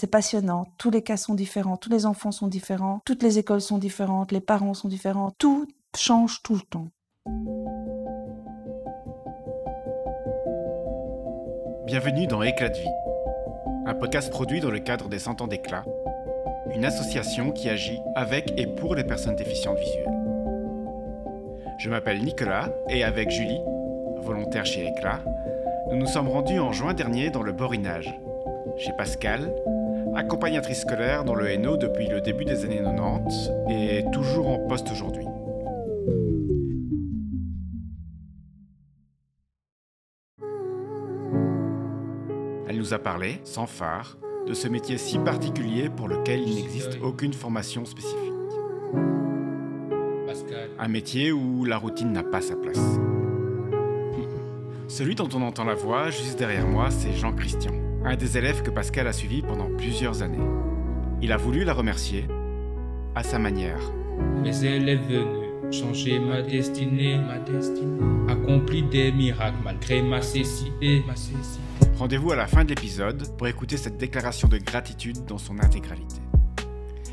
C'est passionnant. Tous les cas sont différents, tous les enfants sont différents, toutes les écoles sont différentes, les parents sont différents. Tout change tout le temps. Bienvenue dans Éclat de vie, un podcast produit dans le cadre des 100 ans d'éclat, une association qui agit avec et pour les personnes déficientes visuelles. Je m'appelle Nicolas et avec Julie, volontaire chez Éclat, nous nous sommes rendus en juin dernier dans le Borinage, chez Pascal, accompagnatrice scolaire dans le Hainaut depuis le début des années 90 et toujours en poste aujourd'hui. Elle nous a parlé, sans phare, de ce métier si particulier pour lequel il n'existe aucune formation spécifique. Un métier où la routine n'a pas sa place. Celui dont on entend la voix juste derrière moi, c'est Jean-Christian, un des élèves que Pascal a suivi pendant plusieurs années. Il a voulu la remercier à sa manière. Mais elle est venue changer ma destinée, ma destinée, accompli des miracles malgré ma cécité, ma cécité. Rendez-vous à la fin de l'épisode pour écouter cette déclaration de gratitude dans son intégralité.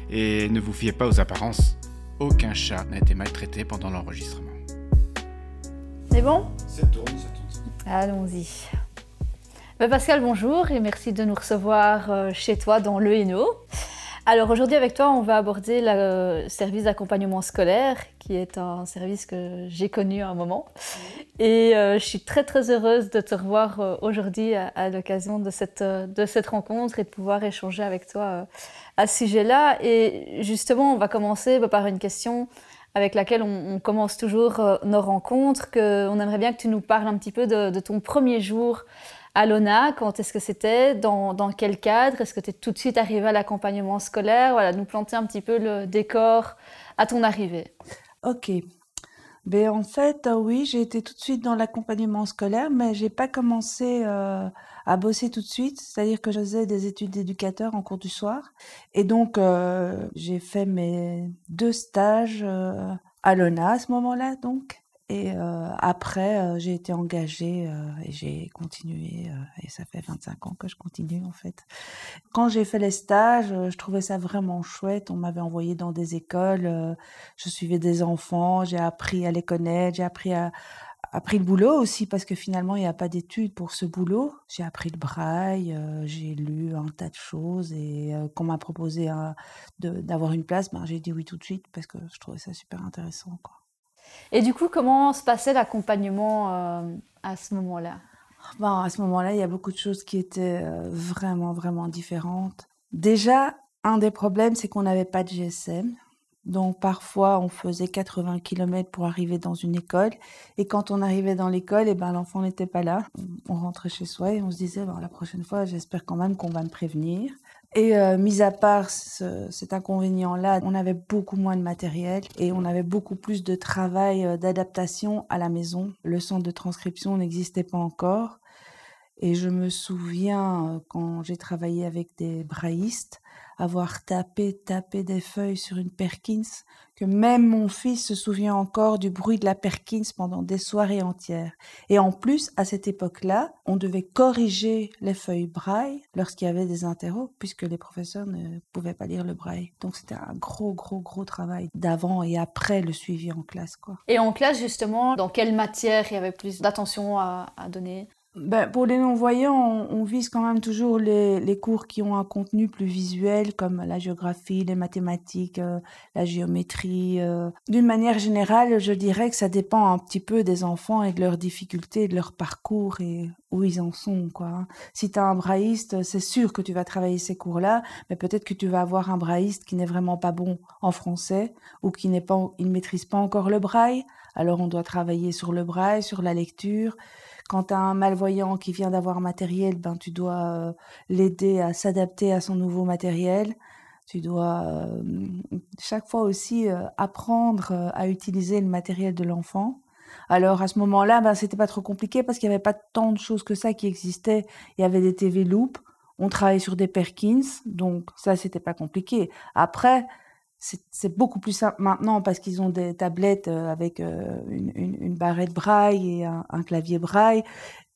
Et ne vous fiez pas aux apparences, aucun chat n'a été maltraité pendant l'enregistrement. C'est bon? Ça tourne, ça tourne. Allons-y. Ben, Pascal, bonjour et merci de nous recevoir euh, chez toi dans le Hainaut. Alors aujourd'hui avec toi, on va aborder le euh, service d'accompagnement scolaire, qui est un service que j'ai connu à un moment. Et euh, je suis très très heureuse de te revoir aujourd'hui à, l'occasion de cette, de cette rencontre et de pouvoir échanger avec toi à ce sujet-là. Et justement, on va commencer bah, par une question avec laquelle on, commence toujours nos rencontres, que on aimerait bien que tu nous parles un petit peu de ton premier jour à l'ONA, quand est-ce que c'était, dans, dans quel cadre, est-ce que tu es tout de suite arrivé à l'accompagnement scolaire, voilà, nous planter un petit peu le décor à ton arrivée. Ok. Ben, en fait, euh, oui, j'ai été tout de suite dans l'accompagnement scolaire, mais j'ai pas commencé euh, à bosser tout de suite. C'est-à-dire que je faisais des études d'éducateur en cours du soir. Et donc, euh, j'ai fait mes deux stages à l'ONA à ce moment-là, donc. Et euh, après, euh, j'ai été engagée euh, et j'ai continué. et ça fait 25 ans que je continue, en fait. Quand j'ai fait les stages, je trouvais ça vraiment chouette. On m'avait envoyé dans des écoles. je suivais des enfants, j'ai appris à les connaître, j'ai appris à appris le boulot aussi parce que finalement il n'y a pas d'études pour ce boulot. J'ai appris le braille, j'ai lu un tas de choses et euh, qu'on m'a proposé de- d'avoir une place, ben j'ai dit oui tout de suite parce que je trouvais ça super intéressant quoi. Et du coup, comment se passait l'accompagnement euh, à ce moment-là? Ben, à ce moment-là, il y a beaucoup de choses qui étaient euh, vraiment vraiment différentes. Déjà, un des problèmes c'est qu'on n'avait pas de GSM. Donc parfois on faisait 80 km pour arriver dans une école et quand on arrivait dans l'école, et ben l'enfant n'était pas là. On rentrait chez soi et on se disait bon, la prochaine fois, j'espère quand même qu'on va me prévenir. Et euh, mis à part ce- cet inconvénient-là, on avait beaucoup moins de matériel et on avait beaucoup plus de travail euh, d'adaptation à la maison. Le centre de transcription n'existait pas encore. Et je me souviens, euh, quand j'ai travaillé avec des braillistes, avoir tapé, tapé des feuilles sur une Perkins, que même mon fils se souvient encore du bruit de la Perkins pendant des soirées entières. Et en plus, à cette époque-là, on devait corriger les feuilles braille lorsqu'il y avait des interros, puisque les professeurs ne pouvaient pas lire le braille. Donc c'était un gros, gros, gros travail d'avant et après le suivi en classe, quoi. Et en classe, justement, dans quelle matière il y avait plus d'attention à, à donner? Ben, pour les non-voyants, on, vise quand même toujours les, les cours qui ont un contenu plus visuel, comme la géographie, les mathématiques, euh, la géométrie. euh. D'une manière générale, je dirais que ça dépend un petit peu des enfants et de leurs difficultés, de leur parcours et où ils en sont. Quoi. hein. Si tu as un brailliste, c'est sûr que tu vas travailler ces cours-là, mais peut-être que tu vas avoir un brailliste qui n'est vraiment pas bon en français ou qui n'est pas, il ne maîtrise pas encore le braille. Alors on doit travailler sur le braille, sur la lecture. Quand tu as un malvoyant qui vient d'avoir matériel, ben, tu dois euh, l'aider à s'adapter à son nouveau matériel. Tu dois euh, chaque fois aussi euh, apprendre à utiliser le matériel de l'enfant. Alors à ce moment-là, ben, c'était pas trop compliqué parce qu'il n'y avait pas tant de choses que ça qui existaient. Il y avait des TV Loop, on travaillait sur des Perkins, donc ça c'était pas compliqué. Après, c'est beaucoup plus simple maintenant parce qu'ils ont des tablettes euh, avec euh, une, une, barrette braille et un clavier braille.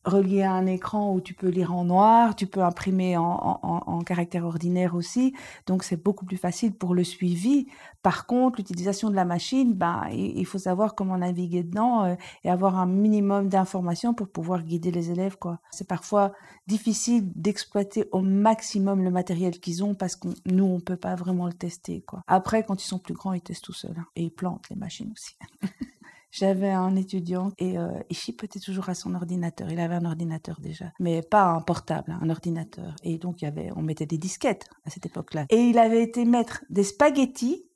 Relié à un écran où tu peux lire en noir, tu peux imprimer en, caractère ordinaire aussi, donc c'est beaucoup plus facile pour le suivi. Par contre, l'utilisation de la machine, ben, il faut savoir comment naviguer dedans euh, et avoir un minimum d'informations pour pouvoir guider les élèves. C'est parfois difficile d'exploiter au maximum le matériel qu'ils ont parce que nous, on peut pas vraiment le tester. Après, quand ils sont plus grands, ils testent tout seuls hein, et ils plantent les machines aussi. J'avais un étudiant et euh, il chipotait toujours à son ordinateur. Il avait un ordinateur déjà, mais pas un portable, hein, un ordinateur. Et donc, il y avait, on mettait des disquettes à cette époque-là. Et il avait été mettre des spaghettis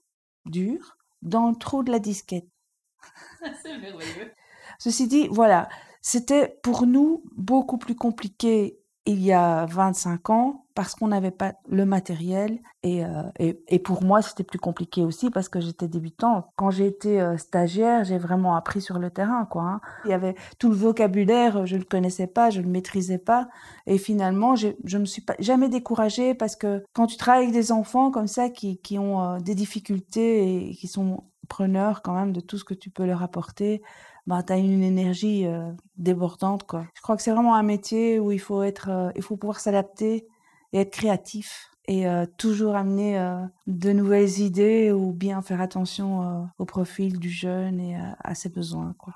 durs dans le trou de la disquette. C'est merveilleux. Ceci dit, voilà, c'était pour nous beaucoup plus compliqué il y a 25 ans parce qu'on n'avait pas le matériel et, euh, et, et, pour moi c'était plus compliqué aussi parce que j'étais débutante. Quand j'ai été euh, stagiaire, j'ai vraiment appris sur le terrain quoi. Hein. Il y avait tout le vocabulaire, je le connaissais pas, je le maîtrisais pas et finalement je je me suis jamais découragée parce que quand tu travailles avec des enfants comme ça qui qui ont euh, des difficultés et qui sont preneurs quand même de tout ce que tu peux leur apporter, bah, tu as une énergie débordante. Quoi. Je crois que c'est vraiment un métier où il faut, être, il faut pouvoir s'adapter et être créatif et euh, toujours amener euh, de nouvelles idées ou bien faire attention euh, au profil du jeune et à ses besoins. Quoi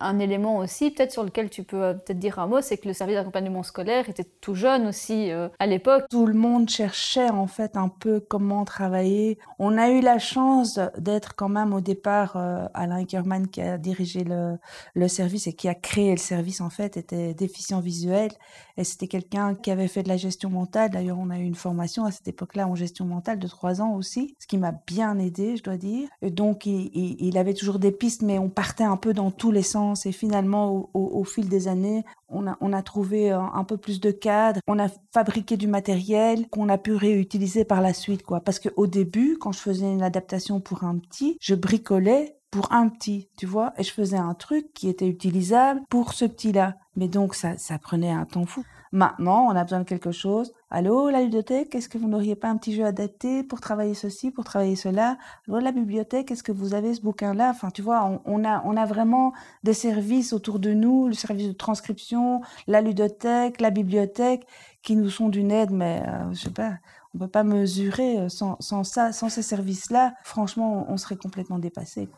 un élément aussi, peut-être sur lequel tu peux euh, peut-être dire un mot, c'est que le service d'accompagnement scolaire était tout jeune aussi euh, à l'époque. Tout le monde cherchait en fait un peu comment travailler. On a eu la chance d'être quand même au départ, euh, Alain Kerman qui a dirigé le, le, service et qui a créé le service en fait, était déficient visuel et c'était quelqu'un qui avait fait de la gestion mentale. D'ailleurs, on a eu une formation à cette époque-là en gestion mentale de trois ans aussi, ce qui m'a bien aidé, je dois dire. Et donc, il, il avait toujours des pistes, mais on partait un peu dans tous les sens et finalement, au, fil des années, on a, on a trouvé un, peu plus de cadres, on a fabriqué du matériel qu'on a pu réutiliser par la suite, quoi. Parce qu'au début, quand je faisais une adaptation pour un petit, je bricolais pour un petit, tu vois, et je faisais un truc qui était utilisable pour ce petit-là. Mais donc, ça, ça prenait un temps fou. Maintenant, on a besoin de quelque chose. Allô, la ludothèque, est-ce que vous n'auriez pas un petit jeu adapté pour travailler ceci, pour travailler cela? Allô, la bibliothèque, est-ce que vous avez ce bouquin-là? Enfin, tu vois, on, a, vraiment des services autour de nous, le service de transcription, la ludothèque, la bibliothèque, qui nous sont d'une aide, mais euh, je sais pas, on peut pas mesurer euh, sans, ça, sans ces services-là. Franchement, on serait complètement dépassé.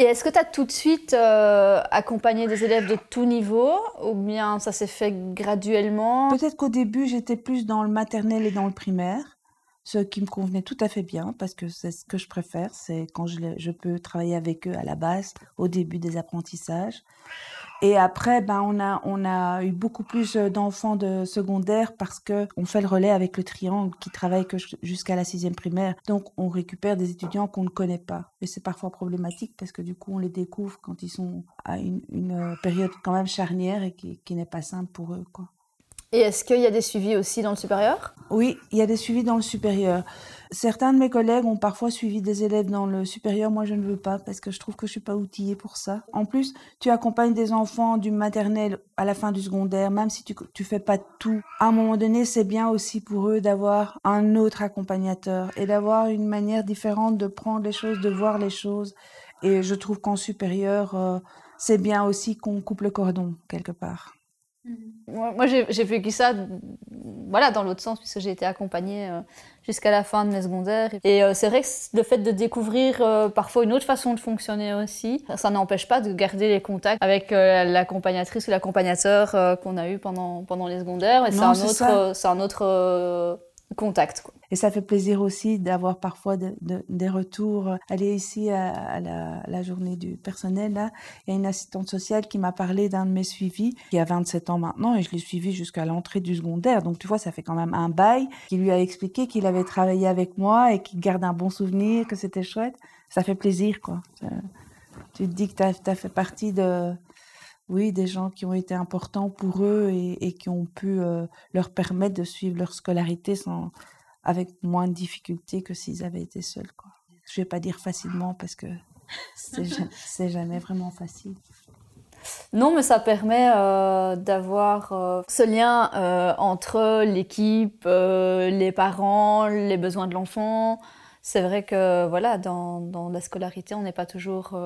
Et est-ce que tu as tout de suite euh, accompagné des élèves de tout niveau ou bien ça s'est fait graduellement? Peut-être qu'au début, j'étais plus dans le maternel et dans le primaire, ce qui me convenait tout à fait bien parce que c'est ce que je préfère, c'est quand je, je peux travailler avec eux à la base, au début des apprentissages. Et après, ben, on a, on a eu beaucoup plus euh, d'enfants de secondaire parce que on fait le relais avec le triangle qui travaille jusqu'à la sixième primaire. Donc, on récupère des étudiants qu'on ne connaît pas. Et c'est parfois problématique parce que du coup, on les découvre quand ils sont à une, une euh, période quand même charnière et qui, qui n'est pas simple pour eux, quoi. Et est-ce qu'il y a des suivis aussi dans le supérieur? Oui, il y a des suivis dans le supérieur. Certains de mes collègues ont parfois suivi des élèves dans le supérieur. Moi, je ne veux pas parce que je trouve que je suis pas outillée pour ça. En plus, tu accompagnes des enfants du maternel à la fin du secondaire, même si tu, tu fais pas tout. À un moment donné, c'est bien aussi pour eux d'avoir un autre accompagnateur et d'avoir une manière différente de prendre les choses, de voir les choses. Et je trouve qu'en supérieur, euh, c'est bien aussi qu'on coupe le cordon quelque part. Moi, j'ai vécu ça voilà, dans l'autre sens, puisque j'ai été accompagnée euh, jusqu'à la fin de mes secondaires. Et euh, c'est vrai que le fait de découvrir euh, parfois une autre façon de fonctionner aussi, ça n'empêche pas de garder les contacts avec l'accompagnatrice ou l'accompagnateur qu'on a eu pendant, pendant les secondaires. Et c'est un, autre, un autre contact. Quoi. Et ça fait plaisir aussi d'avoir parfois de, de, des retours. Aller ici à, la, journée du personnel, il y a une assistante sociale qui m'a parlé d'un de mes suivis, qui a 27 ans maintenant, et je l'ai suivi jusqu'à l'entrée du secondaire. Donc tu vois, ça fait quand même un bail, qui lui a expliqué qu'il avait travaillé avec moi et qu'il garde un bon souvenir, que c'était chouette. Ça fait plaisir, quoi. Tu te dis que tu as, fait partie de, oui, des gens qui ont été importants pour eux et, et qui ont pu euh, leur permettre de suivre leur scolarité sans, avec moins de difficultés que s'ils avaient été seuls. Quoi. Je vais pas dire facilement parce que c'est jamais vraiment facile. Non, mais ça permet euh, d'avoir euh, ce lien euh, entre l'équipe, les parents, les besoins de l'enfant. C'est vrai que voilà, dans, dans la scolarité, on n'est pas toujours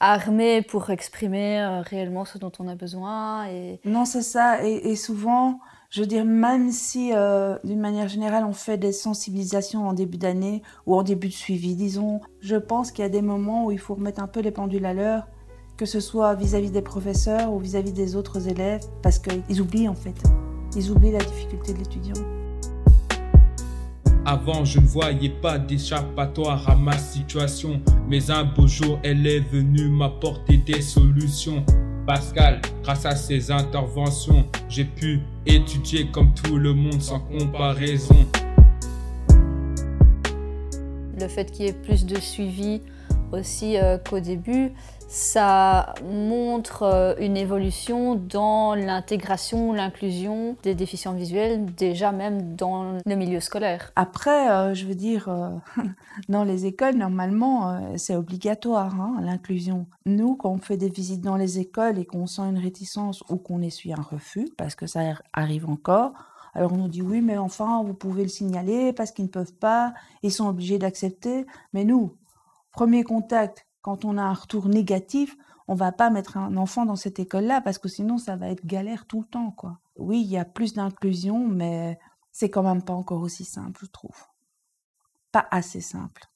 armés pour exprimer réellement ce dont on a besoin. Et... Non, c'est ça. Et, souvent, je veux dire, même si euh, d'une manière générale, on fait des sensibilisations en début d'année ou en début de suivi, disons, je pense qu'il y a des moments où il faut remettre un peu les pendules à l'heure, que ce soit vis-à-vis des professeurs ou vis-à-vis -vis des autres élèves, parce qu'ils oublient en fait. Ils oublient la difficulté de l'étudiant. Avant, je ne voyais pas d'échappatoire à ma situation, mais un beau jour, elle est venue m'apporter des solutions. Pascal, grâce à ses interventions, j'ai pu étudier comme tout le monde sans comparaison. Le fait qu'il y ait plus de suivi aussi euh, qu'au début, ça montre euh, une évolution dans l'intégration, l'inclusion des déficients visuels, déjà même dans le milieu scolaire. Après, euh, je veux dire, dans les écoles, normalement, c'est obligatoire, hein, l'inclusion. Nous, quand on fait des visites dans les écoles et qu'on sent une réticence ou qu'on essuie un refus, parce que ça arrive encore, alors on nous dit oui, mais enfin, vous pouvez le signaler parce qu'ils ne peuvent pas, ils sont obligés d'accepter. Mais nous, premier contact, quand on a un retour négatif, on va pas mettre un enfant dans cette école-là parce que sinon ça va être galère tout le temps, quoi. Oui, il y a plus d'inclusion, mais c'est quand même pas encore aussi simple, je trouve. Pas assez simple.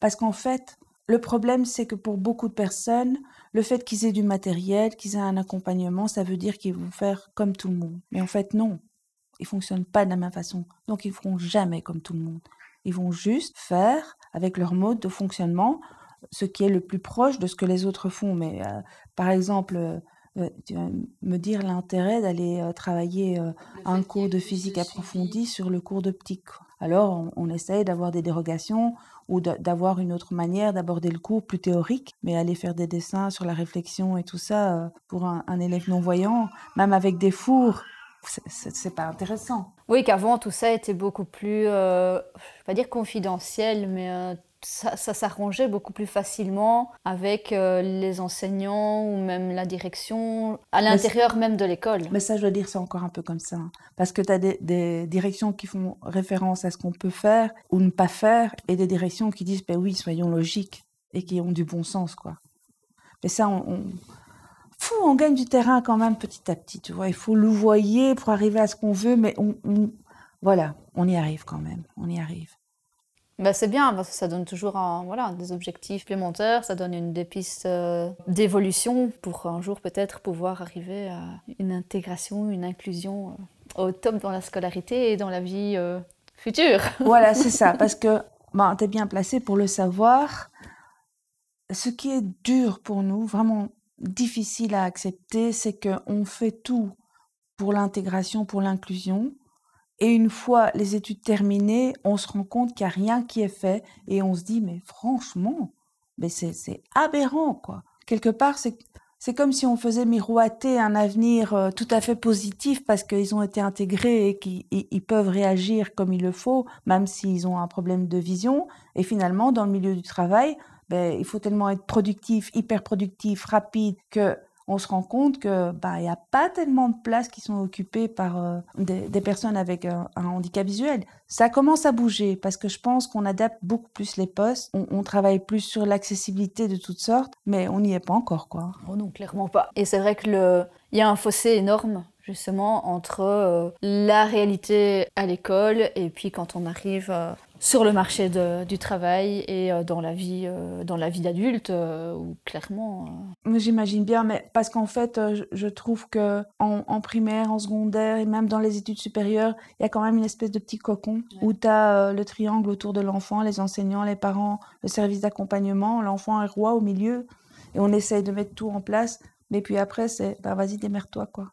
Parce qu'en fait, le problème, c'est que pour beaucoup de personnes, le fait qu'ils aient du matériel, qu'ils aient un accompagnement, ça veut dire qu'ils vont faire comme tout le monde. Mais en fait, non. Ils fonctionnent pas de la même façon. Donc, ils feront jamais comme tout le monde. Ils vont juste faire avec leur mode de fonctionnement ce qui est le plus proche de ce que les autres font. Mais euh, par exemple, euh, euh, tu vas me dire l'intérêt d'aller travailler un cours de physique approfondi sur le cours d'optique. Alors, on, essaye d'avoir des dérogations ou d'avoir une autre manière d'aborder le cours plus théorique, mais aller faire des dessins sur la réflexion et tout ça pour un, élève non-voyant, même avec des fours, c'est pas intéressant. Oui, qu'avant tout ça était beaucoup plus, je vais pas dire confidentiel, mais ça, s'arrangeait beaucoup plus facilement avec euh, les enseignants ou même la direction, à l'intérieur même de l'école. Mais ça, je dois dire, c'est encore un peu comme ça. Hein. Parce que tu as des, directions qui font référence à ce qu'on peut faire ou ne pas faire, et des directions qui disent, ben oui, soyons logiques, et qui ont du bon sens, quoi. Mais ça, on, Fou, on gagne du terrain quand même petit à petit, tu vois. Il faut louvoyer pour arriver à ce qu'on veut, mais on, voilà, on y arrive quand même, on y arrive. Bah, c'est bien, parce que ça donne toujours un, voilà, des objectifs supplémentaires, ça donne une des pistes euh, d'évolution pour un jour peut-être pouvoir arriver à une intégration, une inclusion euh, au top dans la scolarité et dans la vie euh, future. Voilà, c'est ça, parce que bah, tu es bien placé pour le savoir. Ce qui est dur pour nous, vraiment difficile à accepter, c'est qu'on fait tout pour l'intégration, pour l'inclusion, et une fois les études terminées, on se rend compte qu'il n'y a rien qui est fait et on se dit, mais franchement, mais c'est aberrant, quoi. Quelque part, c'est comme si on faisait miroiter un avenir euh, tout à fait positif parce qu'ils ont été intégrés et qu'ils peuvent réagir comme il le faut, même s'ils ont un problème de vision. Et finalement, dans le milieu du travail, ben, il faut tellement être productif, hyper productif, rapide, que on se rend compte que bah il y a pas tellement de places qui sont occupées par euh, des, personnes avec un, handicap visuel. Ça commence à bouger parce que je pense qu'on adapte beaucoup plus les postes, on, travaille plus sur l'accessibilité de toutes sortes, mais on n'y est pas encore quoi. Oh non, clairement pas. Et c'est vrai que le y a un fossé énorme justement entre euh, la réalité à l'école et puis quand on arrive euh, sur le marché du travail et euh, dans la vie, dans la vie d'adulte, où clairement. J'imagine bien, mais parce qu'en fait, je, trouve que en, primaire, en secondaire et même dans les études supérieures, il y a quand même une espèce de petit cocon où tu as le triangle autour de l'enfant, les enseignants, les parents, le service d'accompagnement, l'enfant est roi au milieu, et on essaye de mettre tout en place. Mais puis après, c'est, bah vas-y, démerde-toi, quoi.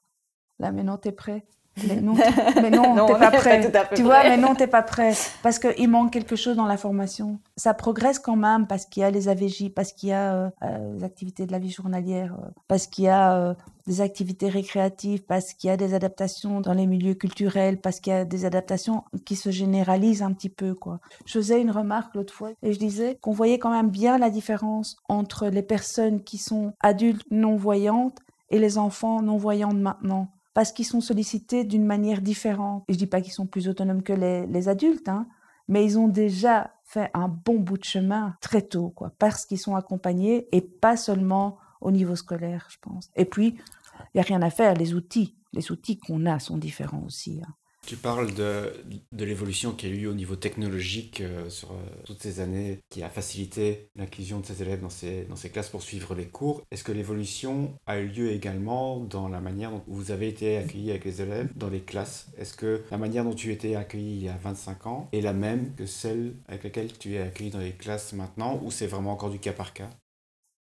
Là, maintenant, t'es prêt. Mais non, mais non, t'es pas prêt. Tu vois, mais non, t'es pas prêt. Parce qu'il manque quelque chose dans la formation. Ça progresse quand même parce qu'il y a les AVJ, parce qu'il y a euh, euh, les activités de la vie journalière, euh, parce qu'il y a des activités récréatives, parce qu'il y a des adaptations dans les milieux culturels, parce qu'il y a des adaptations qui se généralisent un petit peu, quoi. Je faisais une remarque l'autre fois et je disais qu'on voyait quand même bien la différence entre les personnes qui sont adultes non-voyantes et les enfants non-voyants de maintenant parce qu'ils sont sollicités d'une manière différente. Et je dis pas qu'ils sont plus autonomes que les, adultes, hein, mais ils ont déjà fait un bon bout de chemin très tôt, quoi, parce qu'ils sont accompagnés et pas seulement au niveau scolaire, je pense. Et puis, il n'y a rien à faire, les outils, les outils qu'on a sont différents aussi. Hein. Tu parles de, de l'évolution qui a eu au niveau technologique euh, sur euh, toutes ces années, qui a facilité l'inclusion de ces élèves dans ces, dans ces classes pour suivre les cours. Est-ce que l'évolution a eu lieu également dans la manière dont vous avez été accueillis avec les élèves dans les classes? Est-ce que la manière dont tu étais accueilli il y a 25 ans est la même que celle avec laquelle tu es accueilli dans les classes maintenant, ou c'est vraiment encore du cas par cas?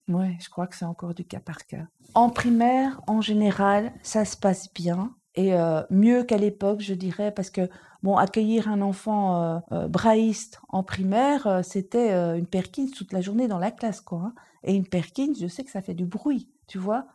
Oui, je crois que c'est encore du cas par cas. En primaire, en général, ça se passe bien et mieux qu'à l'époque, je dirais, parce que bon, accueillir un enfant euh, euh, brailliste en primaire, c'était une Perkins toute la journée dans la classe, quoi. Hein. Et une Perkins, je sais que ça fait du bruit, tu vois.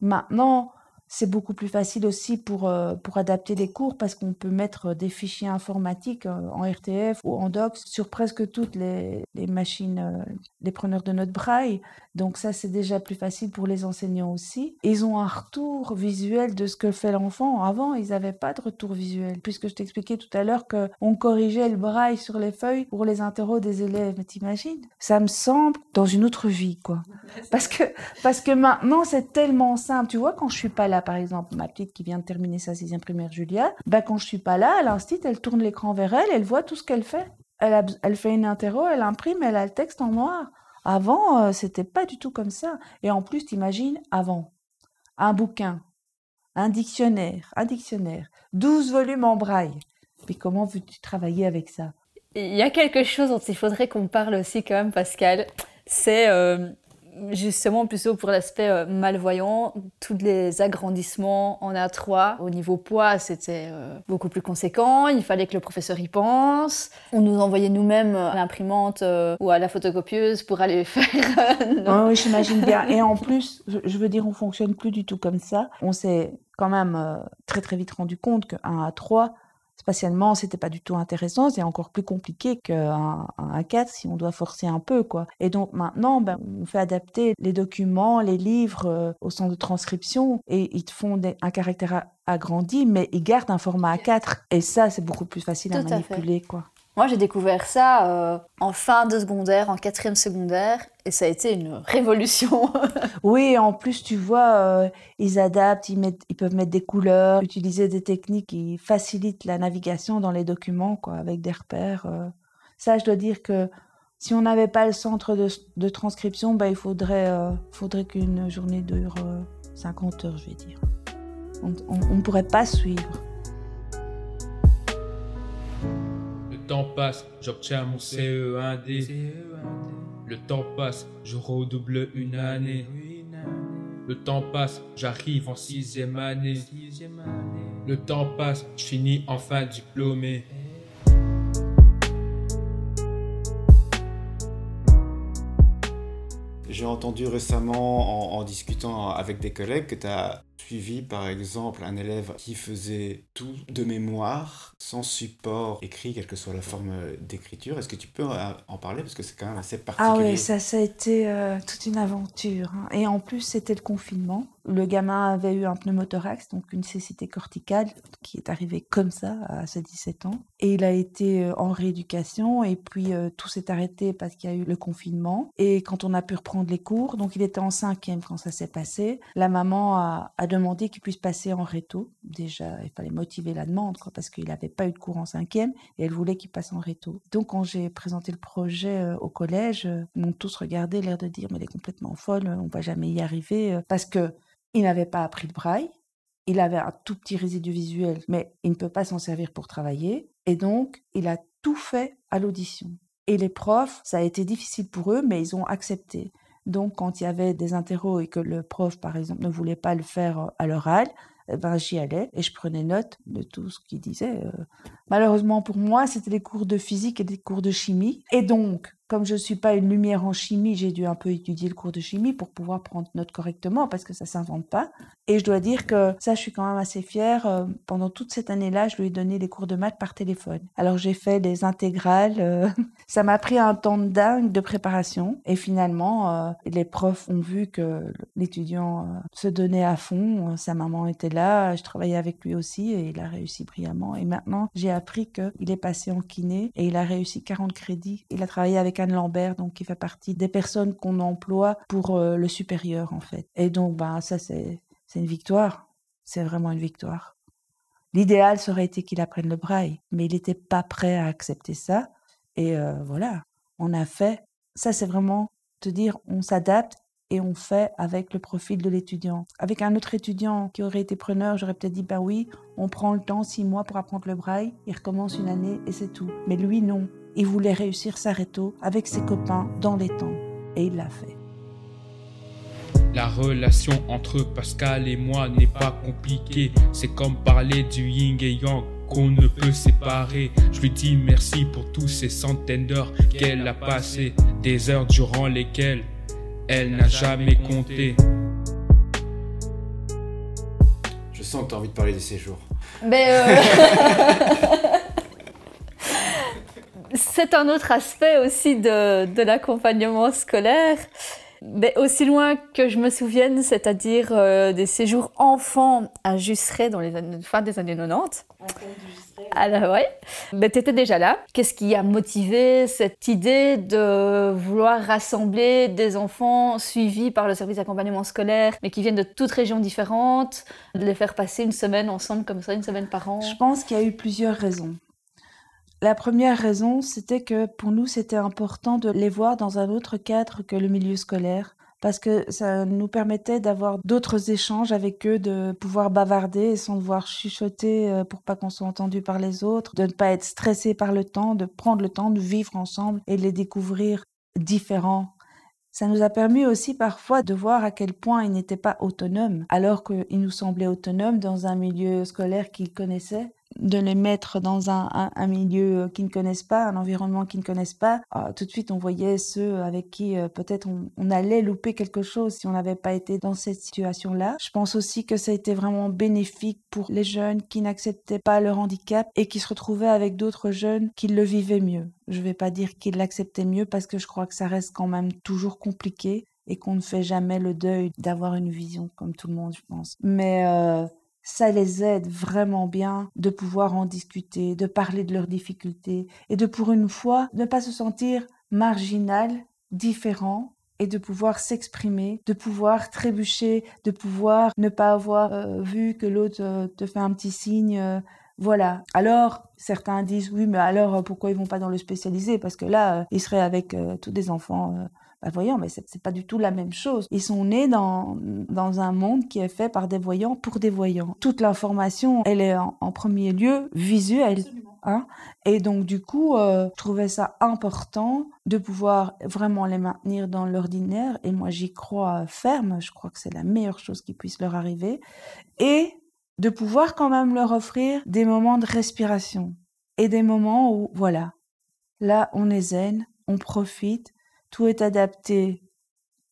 Maintenant, c'est beaucoup plus facile aussi pour, euh, pour adapter les cours parce qu'on peut mettre des fichiers informatiques euh, en RTF ou en docs sur presque toutes les, les machines, euh, les preneurs de notes braille. Donc ça, c'est déjà plus facile pour les enseignants aussi. Ils ont un retour visuel de ce que fait l'enfant. Avant, ils n'avaient pas de retour visuel puisque je t'expliquais tout à l'heure qu'on corrigeait le braille sur les feuilles pour les interros des élèves. Mais t'imagines? Ça me semble dans une autre vie, quoi. Parce que, parce que maintenant, c'est tellement simple. Tu vois, quand je suis pas là, par exemple, ma petite qui vient de terminer sa sixième primaire, Julia, bah, quand je suis pas là, à l'instit, elle tourne l'écran vers elle, elle voit tout ce qu'elle fait. Elle, elle fait une interro, elle imprime, elle a le texte en noir. Avant, euh, c'était pas du tout comme ça. Et en plus, t'imagines, avant, un bouquin, un dictionnaire, un dictionnaire, 12 volumes en braille. Puis comment veux-tu travailler avec ça? Il y a quelque chose dont il faudrait qu'on parle aussi quand même, Pascal. C'est euh, justement plutôt pour l'aspect euh, malvoyant, tous les agrandissements en A3 au niveau poids, c'était euh, beaucoup plus conséquent. Il fallait que le professeur y pense. On nous envoyait nous-mêmes à l'imprimante euh, ou à la photocopieuse pour aller faire. oui, j'imagine bien. Et en plus, je veux dire, on fonctionne plus du tout comme ça. On s'est quand même très très vite rendu compte qu'un A3 spatialement, c'était pas du tout intéressant. C'est encore plus compliqué qu'un un 4 si on doit forcer un peu, quoi. Et donc maintenant, ben, on fait adapter les documents, les livres euh, au centre de transcription et ils te font un caractère agrandi, mais ils gardent un format A4. Et ça, c'est beaucoup plus facile à manipuler, quoi. Moi, j'ai découvert ça euh, en fin de secondaire, en quatrième secondaire, et ça a été une révolution. oui, en plus, tu vois, euh, ils adaptent, ils, peuvent mettre des couleurs, utiliser des techniques qui facilitent la navigation dans les documents, quoi, avec des repères. Euh. Ça, je dois dire que si on n'avait pas le centre de, transcription, bah, il faudrait, faudrait qu'une journée dure 50 heures, je vais dire. On ne pourrait pas suivre. Temps passe, j'obtiens mon CE1D. Le temps passe, je redouble une année. Le temps passe, j'arrive en sixième année. Le temps passe, je finis enfin diplômé. J'ai entendu récemment en, en, discutant avec des collègues que tu as suivi par exemple un élève qui faisait tout de mémoire, sans support écrit, quelle que soit la forme d'écriture. Est-ce que tu peux en parler? Parce que c'est quand même assez particulier. Ah oui, ça, ça a été euh, toute une aventure. Hein. Et en plus, c'était le confinement. Le gamin avait eu un pneumothorax, donc une cécité corticale, qui est arrivée comme ça à ses 17 ans. Et il a été euh, en rééducation, et puis euh, tout s'est arrêté parce qu'il y a eu le confinement. Et quand on a pu reprendre les cours, donc il était en cinquième quand ça s'est passé, la maman a, a demandé qu'il puisse passer en réto. Déjà, il fallait motiver la demande, parce qu'il n'avait pas eu de cours en cinquième, et elle voulait qu'il passe en réto. Donc quand j'ai présenté le projet euh, au collège, ils m'ont tous regardé, l'air de dire, mais elle est complètement folle, on va jamais y arriver, parce que il n'avait pas appris le braille, il avait un tout petit résidu visuel, mais il ne peut pas s'en servir pour travailler, et donc il a tout fait à l'audition. Et les profs, ça a été difficile pour eux, mais ils ont accepté. Donc, quand il y avait des interros et que le prof, par exemple, ne voulait pas le faire euh, à l'oral, eh ben, j'y allais et je prenais note de tout ce qu'il disait. Euh. Malheureusement pour moi, c'était des cours de physique et des cours de chimie. Et donc, comme je suis pas une lumière en chimie, j'ai dû un peu étudier le cours de chimie pour pouvoir prendre note correctement parce que ça s'invente pas. Et je dois dire que ça, je suis quand même assez fière. Euh, pendant toute cette année-là, je lui ai donné les cours de maths par téléphone. Alors j'ai fait des intégrales. Euh, ça m'a pris un temps de dingue de préparation. Et finalement, euh, les profs ont vu que l'étudiant se donnait à fond. Sa maman était là. Je travaillais avec lui aussi et il a réussi brillamment. Et maintenant, j'ai appris qu'il est passé en kiné et il a réussi 40 crédits. Il a travaillé avec Anne Lambert, donc qui fait partie des personnes qu'on emploie pour le supérieur en fait. Et donc, bah, ça c'est c'est une victoire. C'est vraiment une victoire. L'idéal serait été qu'il apprenne le braille, mais il n'était pas prêt à accepter ça. Et euh, voilà, on a fait. Ça, c'est vraiment te dire, on s'adapte et on fait avec le profil de l'étudiant. Avec un autre étudiant qui aurait été preneur, j'aurais peut-être dit, ben oui, on prend le temps, six mois pour apprendre le braille, il recommence une année et c'est tout. Mais lui, non. Il voulait réussir sa réto avec ses copains dans les temps. Et il l'a fait. La relation entre Pascal et moi n'est pas compliquée. C'est comme parler du yin et yang qu'on ne peut séparer. Je lui dis merci pour tous ces centaines d'heures qu'elle a passées, des heures durant lesquelles elle n'a jamais compté. Je sens que tu as envie de parler des séjours. Mais euh, C'est un autre aspect aussi de, de l'accompagnement scolaire mais aussi loin que je me souvienne, c'est-à-dire euh, des séjours enfants à Jusseret dans les années, fin des années 90. Alors, ouais. Mais tu étais déjà là. Qu'est-ce qui a motivé cette idée de vouloir rassembler des enfants suivis par le service d'accompagnement scolaire, mais qui viennent de toutes régions différentes, de les faire passer une semaine ensemble comme ça, une semaine par an? Je pense qu'il y a eu plusieurs raisons. La première raison, c'était que pour nous, c'était important de les voir dans un autre cadre que le milieu scolaire, parce que ça nous permettait d'avoir d'autres échanges avec eux, de pouvoir bavarder sans devoir chuchoter euh, pour pas qu'on soit entendu par les autres, de ne pas être stressé par le temps, de prendre le temps de vivre ensemble et de les découvrir différents. Ça nous a permis aussi parfois de voir à quel point ils n'étaient pas autonomes, alors qu'ils nous semblaient autonomes dans un milieu scolaire qu'ils connaissaient de les mettre dans un, milieu qu'ils ne connaissent pas, un environnement qu'ils ne connaissent pas, ah, tout de suite on voyait ceux avec qui euh, peut-être on, on, allait louper quelque chose si on n'avait pas été dans cette situation-là. Je pense aussi que ça a été vraiment bénéfique pour les jeunes qui n'acceptaient pas leur handicap et qui se retrouvaient avec d'autres jeunes qui le vivaient mieux. Je ne vais pas dire qu'ils l'acceptaient mieux parce que je crois que ça reste quand même toujours compliqué et qu'on ne fait jamais le deuil d'avoir une vision comme tout le monde, je pense. Mais euh, ça les aide vraiment bien de pouvoir en discuter, de parler de leurs difficultés et de pour une fois ne pas se sentir marginal, différent et de pouvoir s'exprimer, de pouvoir trébucher, de pouvoir ne pas avoir euh, vu que l'autre euh, te fait un petit signe. Euh, voilà. Alors, certains disent oui, mais alors pourquoi ils vont pas dans le spécialisé? Parce que là, ils seraient avec tous des enfants bah, voyons, mais c'est pas du tout la même chose. Ils sont nés dans, dans un monde qui est fait par des voyants pour des voyants. Toute l'information, elle est en, premier lieu visuelle. Hein et donc du coup, euh, je trouvais ça important de pouvoir vraiment les maintenir dans l'ordinaire. Et moi, j'y crois ferme. Je crois que c'est la meilleure chose qui puisse leur arriver. Et de pouvoir quand même leur offrir des moments de respiration et des moments où, voilà, là, on est zen, on profite, tout est adapté.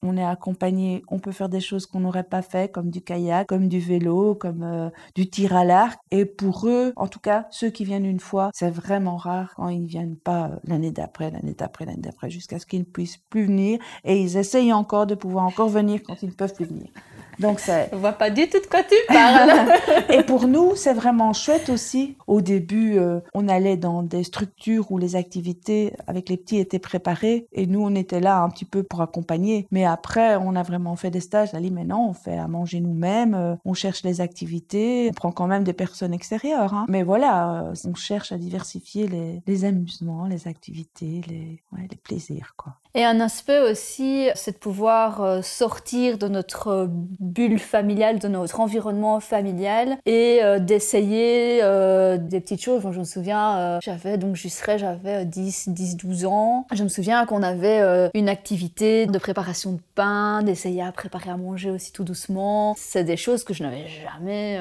On est accompagné, on peut faire des choses qu'on n'aurait pas fait, comme du kayak, comme du vélo, comme euh, du tir à l'arc. Et pour eux, en tout cas, ceux qui viennent une fois, c'est vraiment rare quand ils ne viennent pas euh, l'année d'après, l'année d'après, l'année d'après, jusqu'à ce qu'ils ne puissent plus venir. Et ils essayent encore de pouvoir encore venir quand ils ne peuvent plus venir. Donc c'est. On voit pas du tout de quoi tu parles. et pour nous, c'est vraiment chouette aussi. Au début, euh, on allait dans des structures où les activités avec les petits étaient préparées et nous, on était là un petit peu pour accompagner. Mais après, on a vraiment fait des stages. On a dit, mais non, on fait à manger nous-mêmes, euh, on cherche les activités, on prend quand même des personnes extérieures. Hein. Mais voilà, euh, on cherche à diversifier les, les amusements, les activités, les, ouais, les plaisirs, quoi. Et un aspect aussi, c'est de pouvoir sortir de notre bulle familiale, de notre environnement familial et euh, d'essayer euh, des petites choses. je me souviens, euh, j'avais donc je serais, j'avais 10, 10, 12 ans. Je me souviens qu'on avait une activité de préparation de pain, d'essayer à préparer à manger aussi tout doucement. C'est des choses que je n'avais jamais,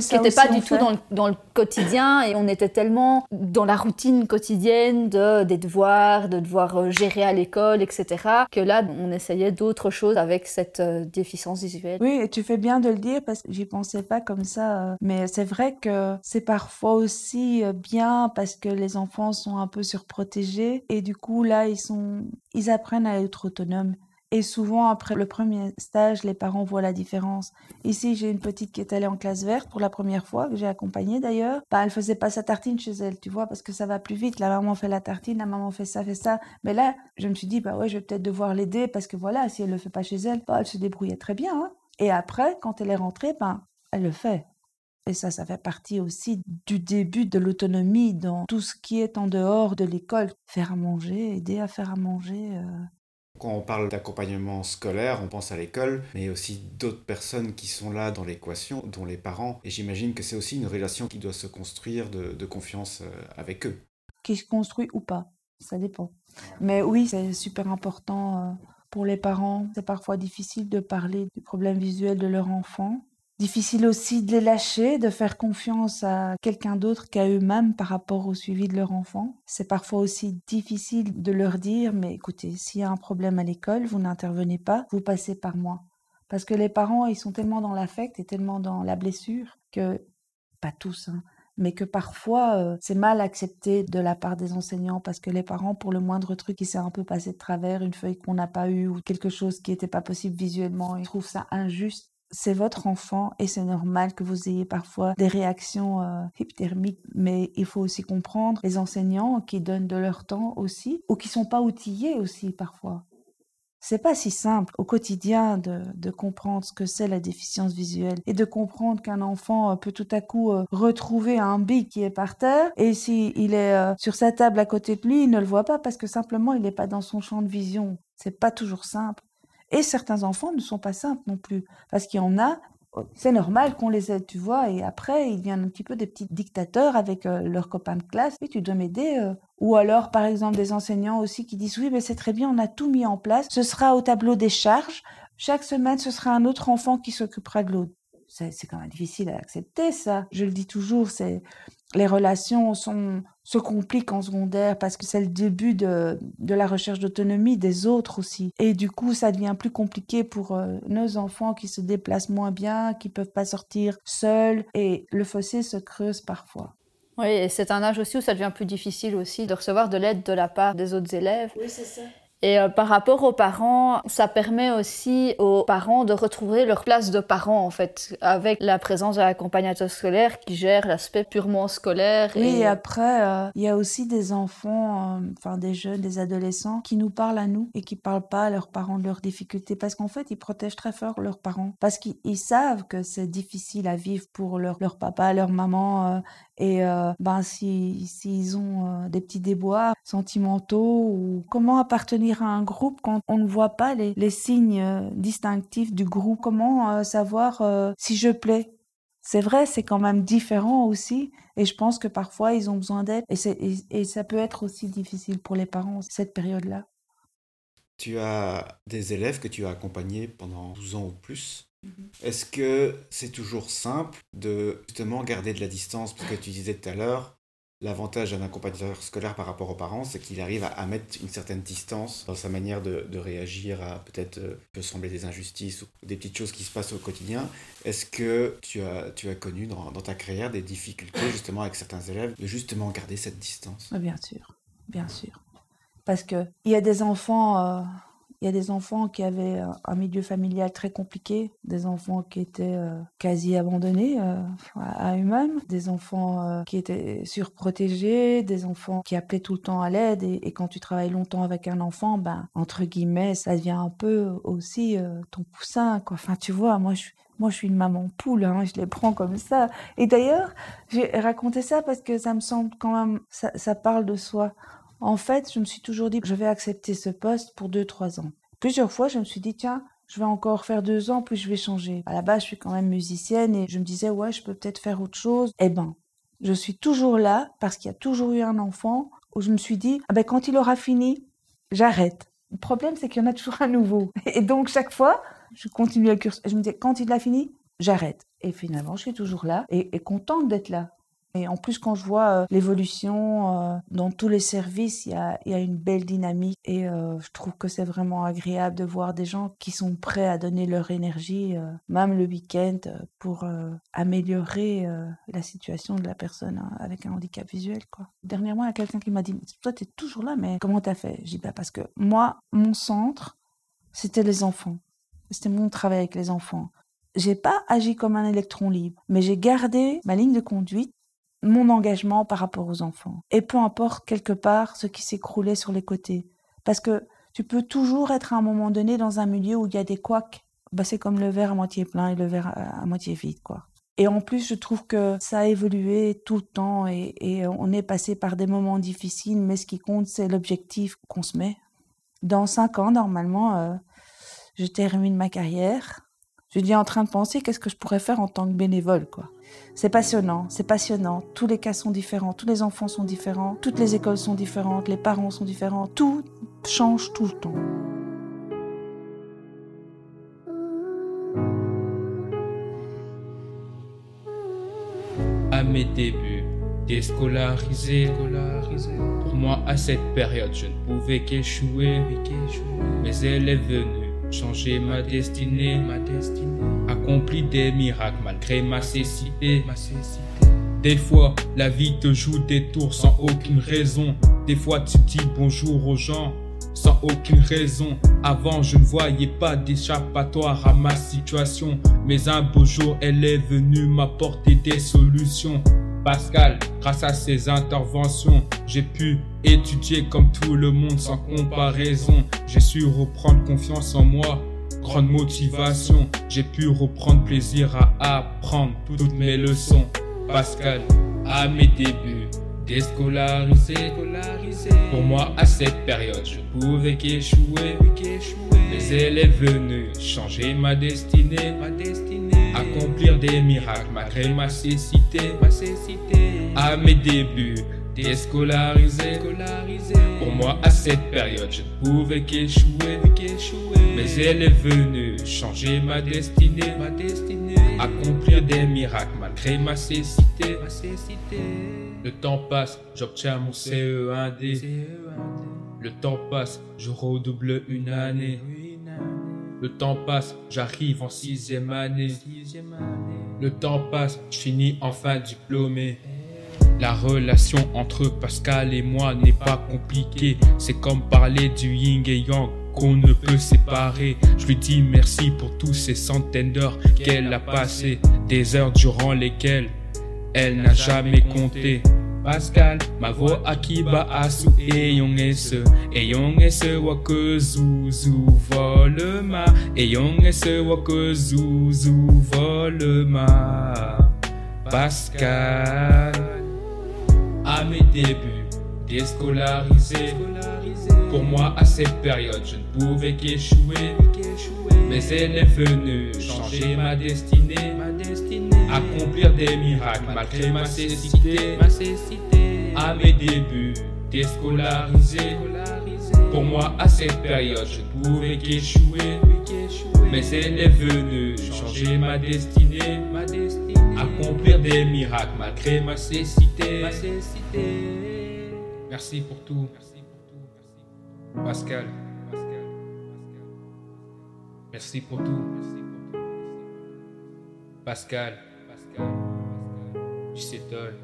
qui n'étaient pas du tout dans le, dans le, quotidien et on était tellement dans la routine quotidienne de, des devoirs, de devoir gérer à l'école, etc. que là, on essayait d'autres choses avec cette déficience visuelle. Oui, et tu fais bien de le dire parce que j'y pensais pas comme ça. Mais c'est vrai que c'est parfois aussi bien parce que les enfants sont un peu surprotégés et du coup là ils sont, ils apprennent à être autonomes. Et souvent, après le premier stage, les parents voient la différence. Ici, j'ai une petite qui est allée en classe verte pour la première fois, que j'ai accompagnée d'ailleurs. Bah, elle faisait pas sa tartine chez elle, tu vois, parce que ça va plus vite. La maman fait la tartine, la maman fait ça, fait ça. Mais là, je me suis dit, bah ouais, je vais peut-être devoir l'aider parce que voilà, si elle le fait pas chez elle, bah, elle se débrouillait très bien. Hein. Et après, quand elle est rentrée, ben, elle le fait. Et ça, ça fait partie aussi du début de l'autonomie dans tout ce qui est en dehors de l'école. Faire à manger, aider à faire à manger. Euh. Quand on parle d'accompagnement scolaire, on pense à l'école, mais aussi d'autres personnes qui sont là dans l'équation, dont les parents. Et j'imagine que c'est aussi une relation qui doit se construire de, confiance euh, avec eux. Qui se construit ou pas, ça dépend. Mais oui, c'est super important euh, pour les parents. C'est parfois difficile de parler du problème visuel de leur enfant Difficile aussi de les lâcher, de faire confiance à quelqu'un d'autre qu'à eux-mêmes par rapport au suivi de leur enfant. C'est parfois aussi difficile de leur dire, mais écoutez, s'il y a un problème à l'école, vous n'intervenez pas, vous passez par moi. Parce que les parents, ils sont tellement dans l'affect et tellement dans la blessure que, pas tous, hein, mais que parfois euh, c'est mal accepté de la part des enseignants parce que les parents, pour le moindre truc qui s'est un peu passé de travers, une feuille qu'on n'a pas eue ou quelque chose qui n'était pas possible visuellement, ils trouvent ça injuste c'est votre enfant et c'est normal que vous ayez parfois des réactions euh, hypothermiques, mais il faut aussi comprendre les enseignants qui donnent de leur temps aussi ou qui sont pas outillés aussi parfois. C'est pas si simple au quotidien de, comprendre ce que c'est la déficience visuelle et de comprendre qu'un enfant euh, peut tout à coup euh, retrouver un bic qui est par terre et s'il est sur sa table à côté de lui, il ne le voit pas parce que simplement il n'est pas dans son champ de vision. C'est pas toujours simple. Et certains enfants ne sont pas simples non plus, parce qu'il y en a, c'est normal qu'on les aide, tu vois, et après, ils viennent un petit peu des petits dictateurs avec euh, leurs copains de classe, et tu dois m'aider. Euh. Ou alors, par exemple, des enseignants aussi qui disent, oui, mais c'est très bien, on a tout mis en place, ce sera au tableau des charges, chaque semaine, ce sera un autre enfant qui s'occupera de l'autre. C'est quand même difficile à accepter, ça. Je le dis toujours, c'est les relations sont, se compliquent en secondaire parce que c'est le début de, de la recherche d'autonomie des autres aussi. Et du coup, ça devient plus compliqué pour euh, nos enfants qui se déplacent moins bien, qui peuvent pas sortir seuls et le fossé se creuse parfois. Oui, et c'est un âge aussi où ça devient plus difficile aussi de recevoir de l'aide de la part des autres élèves. Oui, c'est ça. Et euh, par rapport aux parents, ça permet aussi aux parents de retrouver leur place de parents, en fait, avec la présence de l'accompagnateur scolaire qui gère l'aspect purement scolaire. Oui, et, après, euh, il y a aussi des enfants, euh, enfin des jeunes, des adolescents, qui nous parlent à nous et qui parlent pas à leurs parents de leurs difficultés, parce qu'en fait, ils protègent très fort leurs parents, parce qu'ils savent que c'est difficile à vivre pour leur, leur papa, leur maman, et euh, ben, s'ils si, ont euh, des petits déboires sentimentaux ou comment appartenir à un groupe quand on ne voit pas les, les signes euh, distinctifs du groupe, comment savoir si je plais? C'est vrai, c'est quand même différent aussi. Et je pense que parfois, ils ont besoin d'aide. Et, et, et ça peut être aussi difficile pour les parents, cette période-là. Tu as des élèves que tu as accompagnés pendant 12 ans ou plus? Mhm. Est-ce que c'est toujours simple de justement garder de la distance? Parce que tu disais tout à l'heure, l'avantage d'un accompagnateur scolaire par rapport aux parents, c'est qu'il arrive à, mettre une certaine distance dans sa manière de, réagir à peut-être euh, peut sembler des injustices ou des petites choses qui se passent au quotidien. Est-ce que tu as, tu as connu dans, ta carrière des difficultés justement avec certains élèves de justement garder cette distance? Bien sûr, bien sûr. Parce qu'il y a des enfants... Euh, il y a des enfants qui avaient un milieu familial très compliqué, des enfants qui étaient euh, quasi abandonnés euh, à eux-mêmes, des enfants euh, qui étaient surprotégés, des enfants qui appelaient tout le temps à l'aide. Et, quand tu travailles longtemps avec un enfant, ben, entre guillemets, ça devient un peu aussi ton poussin. Enfin, tu vois, moi, je moi, je suis une maman poule, hein, je les prends comme ça. Et d'ailleurs, j'ai raconté ça parce que ça me semble quand même, ça parle de soi. En fait, je me suis toujours dit, je vais accepter ce poste pour deux, trois ans. Plusieurs fois, je me suis dit, tiens, je vais encore faire deux ans, puis je vais changer. À la base, je suis quand même musicienne et je me disais, ouais, je peux peut-être faire autre chose. Eh ben, je suis toujours là parce qu'il y a toujours eu un enfant où je me suis dit, ah ben, quand il aura fini, j'arrête. Le problème, c'est qu'il y en a toujours un nouveau. Et donc, chaque fois, je continue le cursus. Je me dis, quand il a fini, j'arrête. Et finalement, je suis toujours là et, et contente d'être là. Et en plus, quand je vois euh, l'évolution euh, dans tous les services, il y a, une belle dynamique. Et euh, je trouve que c'est vraiment agréable de voir des gens qui sont prêts à donner leur énergie, même le week-end, pour améliorer la situation de la personne hein, avec un handicap visuel. Dernièrement, il y a quelqu'un qui m'a dit Toi, tu es toujours là, mais comment tu as fait? Je dis bah, Parce que moi, mon centre, c'était les enfants. C'était mon travail avec les enfants j'ai pas agi comme un électron libre, mais j'ai gardé ma ligne de conduite mon engagement par rapport aux enfants. Et peu importe quelque part ce qui s'écroulait sur les côtés. Parce que tu peux toujours être à un moment donné dans un milieu où il y a des couacs. Bah, c'est comme le verre à moitié plein et le verre à moitié vide, quoi. Et en plus, je trouve que ça a évolué tout le temps et, on est passé par des moments difficiles, mais ce qui compte, c'est l'objectif qu'on se met. Dans cinq ans, normalement, euh, je termine ma carrière. Je dis en train de penser qu'est-ce que je pourrais faire en tant que bénévole, quoi. C'est passionnant, c'est passionnant. Tous les cas sont différents, tous les enfants sont différents, toutes les écoles sont différentes, les parents sont différents, tout change tout le temps. À mes débuts, déscolarisé, pour moi à cette période je ne pouvais qu'échouer, mais elle est venue changer ma destinée, ma destinée, accompli des miracles malgré ma cécité, ma cécité. Des fois, la vie te joue des tours sans aucune raison. Des fois, tu dis bonjour aux gens sans aucune raison. Avant, je ne voyais pas d'échappatoire à ma situation. Mais un beau jour, elle est venue m'apporter des solutions. Pascal, grâce à ses interventions, j'ai pu étudier comme tout le monde sans comparaison. J'ai su reprendre confiance en moi, grande motivation. J'ai pu reprendre plaisir à apprendre toutes mes leçons. Pascal, à mes débuts, déscolarisé. Pour moi, à cette période, je pouvais qu'échouer. Mais elle est venue changer ma destinée. Accomplir des miracles malgré ma ma cécité. À mes débuts, déscolarisé. Pour moi, à cette période, je ne pouvais qu'échouer, Mais elle est venue changer ma destinée, ma destinée. Accomplir des miracles malgré ma cécité, ma cécité. Le temps passe, j'obtiens mon CE1D. Le temps passe, je redouble une année. Le temps passe, j'arrive en sixième année. Le temps passe, je finis enfin diplômé. La relation entre Pascal et moi n'est pas compliquée. C'est comme parler du yin et yang qu'on ne peut séparer. Je lui dis merci pour tous ces centaines d'heures qu'elle a passées, des heures durant lesquelles elle n'a jamais compté. Pascal, ma voix akiba asu eyong ese eyong ese wake zuzu volema eyong ese wake zuzu volema Pascal à mes débuts déscolarisé pour moi à cette période je ne pouvais qu'échouer mais elle est venue changer ma destinée ma destinée accomplir des miracles malgré ma cécité. À mes débuts, déscolarisé. Pour moi, à cette période, je ne pouvais qu'échouer. Mais elle est venue changer ma destinée. Accomplir des miracles malgré ma cécité, ma cécité. Merci pour tout. Pascal. Merci pour tout. Pascal. Pascal, Pascal,